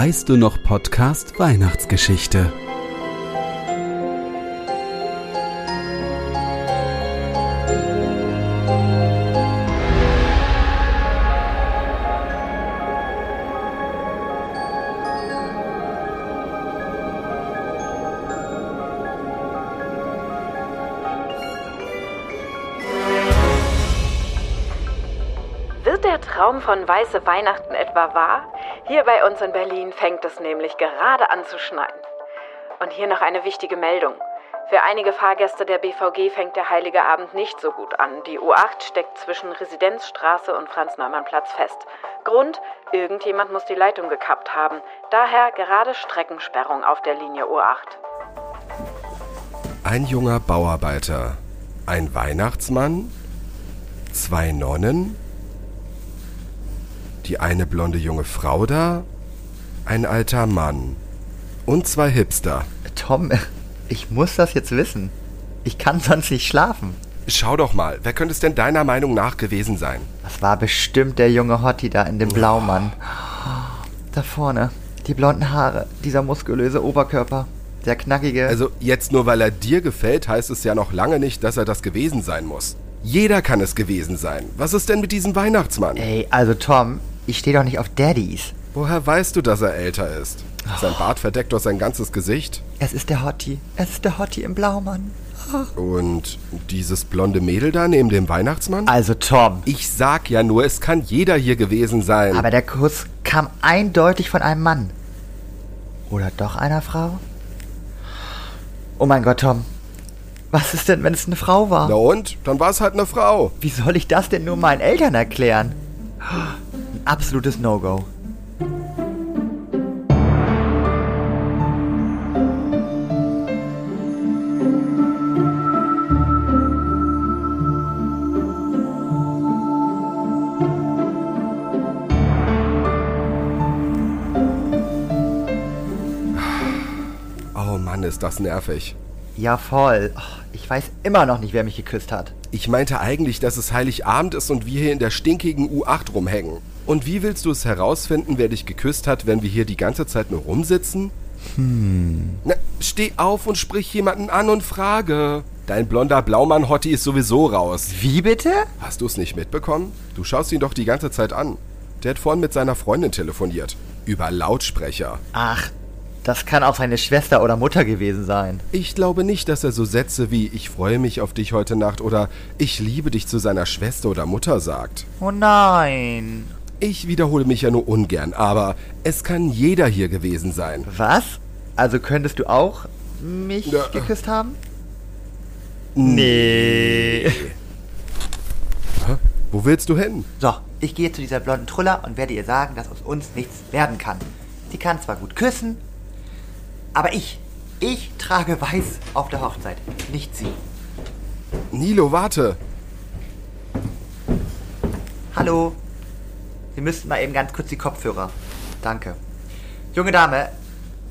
Weißt du noch Podcast Weihnachtsgeschichte? Wird der Traum von weiße Weihnachten etwa wahr? Hier bei uns in Berlin fängt es nämlich gerade an zu schneien. Und hier noch eine wichtige Meldung. Für einige Fahrgäste der BVG fängt der heilige Abend nicht so gut an. Die U8 steckt zwischen Residenzstraße und Franz-Naumann-Platz fest. Grund, irgendjemand muss die Leitung gekappt haben. Daher gerade Streckensperrung auf der Linie U8. Ein junger Bauarbeiter, ein Weihnachtsmann, zwei Nonnen, die eine blonde junge Frau da, ein alter Mann und zwei Hipster. Tom, ich muss das jetzt wissen. Ich kann sonst nicht schlafen. Schau doch mal, wer könnte es denn deiner Meinung nach gewesen sein? Das war bestimmt der junge Hottie da in dem Blaumann. Da vorne. Die blonden Haare, dieser muskulöse Oberkörper, der knackige. Also jetzt nur weil er dir gefällt, heißt es ja noch lange nicht, dass er das gewesen sein muss. Jeder kann es gewesen sein. Was ist denn mit diesem Weihnachtsmann? Ey, also Tom, ich stehe doch nicht auf Daddies. Woher weißt du, dass er älter ist? Sein Bart verdeckt doch sein ganzes Gesicht. Es ist der Hottie. Es ist der Hottie im Blaumann. Und dieses blonde Mädel da neben dem Weihnachtsmann? Also Tom. Ich sag ja nur, es kann jeder hier gewesen sein. Aber der Kuss kam eindeutig von einem Mann. Oder doch einer Frau? Oh mein Gott, Tom. Was ist denn, wenn es eine Frau war? Na und? Dann war es halt eine Frau. Wie soll ich das denn nur meinen Eltern erklären? Ein absolutes No-Go. Oh Mann, ist das nervig. Ja, voll. Oh, Ich weiß immer noch nicht, wer mich geküsst hat. Ich meinte eigentlich, dass es Heiligabend ist und wir hier in der stinkigen U8 rumhängen. Und wie willst du es herausfinden, wer dich geküsst hat, wenn wir hier die ganze Zeit nur rumsitzen? Hm. Na, steh auf und sprich jemanden an und frage. Dein blonder Blaumann-Hottie ist sowieso raus. Wie bitte? Hast du es nicht mitbekommen? Du schaust ihn doch die ganze Zeit an. Der hat vorhin mit seiner Freundin telefoniert. Über Lautsprecher. Ach, das kann auch seine Schwester oder Mutter gewesen sein. Ich glaube nicht, dass er so Sätze wie Ich freue mich auf dich heute Nacht oder Ich liebe dich zu seiner Schwester oder Mutter sagt. Oh nein. Ich wiederhole mich ja nur ungern, aber es kann jeder hier gewesen sein. Was? Also könntest du auch mich Ja. geküsst haben? Nee. Hä? Wo willst du hin? So, ich gehe zu dieser blonden Truller und werde ihr sagen, dass aus uns nichts werden kann. Sie kann zwar gut küssen, aber ich, ich trage weiß auf der Hochzeit, nicht sie. Nilo, warte. Hallo. Sie müssten mal eben ganz kurz die Kopfhörer. Danke. Junge Dame,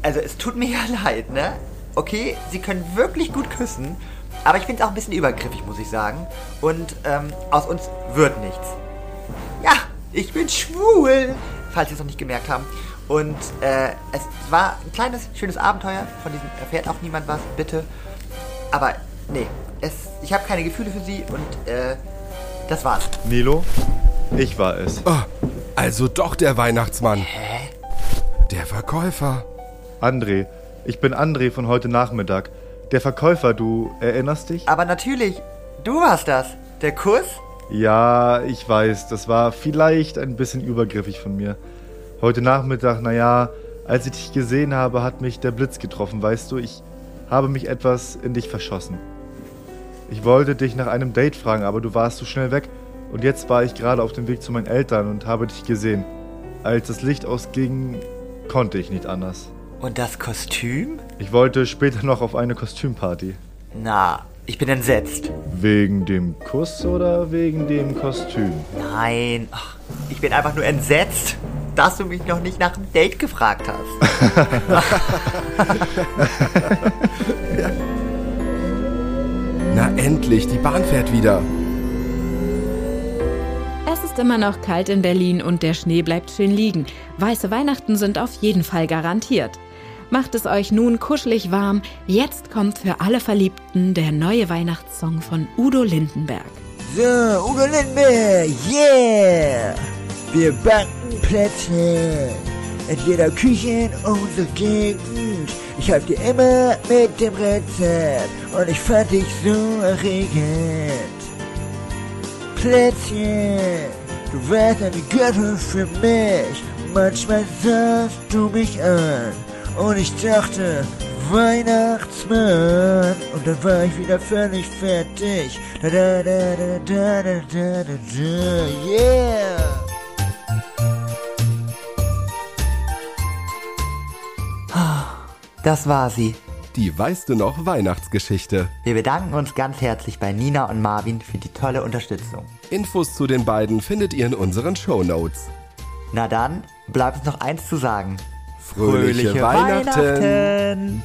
also es tut mir ja leid, ne? Okay, Sie können wirklich gut küssen, aber ich finde es auch ein bisschen übergriffig, muss ich sagen. Und ähm, aus uns wird nichts. Ja, ich bin schwul, falls Sie es noch nicht gemerkt haben. Und äh, es war ein kleines, schönes Abenteuer. Von diesem erfährt auch niemand was, bitte. Aber nee, es, ich habe keine Gefühle für Sie und äh, das war's. Nilo, ich war es. Oh, also doch der Weihnachtsmann. Hä? Der Verkäufer. André. Ich bin André von heute Nachmittag. Der Verkäufer, du erinnerst dich? Aber natürlich, du warst das. Der Kuss? Ja, ich weiß, das war vielleicht ein bisschen übergriffig von mir. Heute Nachmittag, naja, als ich dich gesehen habe, hat mich der Blitz getroffen, weißt du, ich habe mich etwas in dich verschossen. Ich wollte dich nach einem Date fragen, aber du warst so schnell weg und jetzt war ich gerade auf dem Weg zu meinen Eltern und habe dich gesehen. Als das Licht ausging, konnte ich nicht anders. Und das Kostüm? Ich wollte später noch auf eine Kostümparty. Na, ich bin entsetzt. Wegen dem Kuss oder wegen dem Kostüm? Nein, ach, ich bin einfach nur entsetzt, dass du mich noch nicht nach dem Date gefragt hast. Na endlich, die Bahn fährt wieder. Es ist immer noch kalt in Berlin und der Schnee bleibt schön liegen. Weiße Weihnachten sind auf jeden Fall garantiert. Macht es euch nun kuschelig warm. Jetzt kommt für alle Verliebten der neue Weihnachtssong von Udo Lindenberg. So, Udo Lindenberg, yeah! Wir backen Plätze, in jeder Küche in unserer Gegend. Ich half dir immer mit dem Rezept und ich fand dich so erregend. Plätzchen, du warst eine Göttin für mich. Manchmal sahst du mich an und ich dachte, Weihnachtsmann. Und dann war ich wieder völlig fertig. Da da da da da da da da, da yeah! Das war sie. Die weißt du noch Weihnachtsgeschichte. Wir bedanken uns ganz herzlich bei Nina und Marvin für die tolle Unterstützung. Infos zu den beiden findet ihr in unseren Shownotes. Na dann, bleibt uns noch eins zu sagen. Fröhliche, Weihnachten. Weihnachten.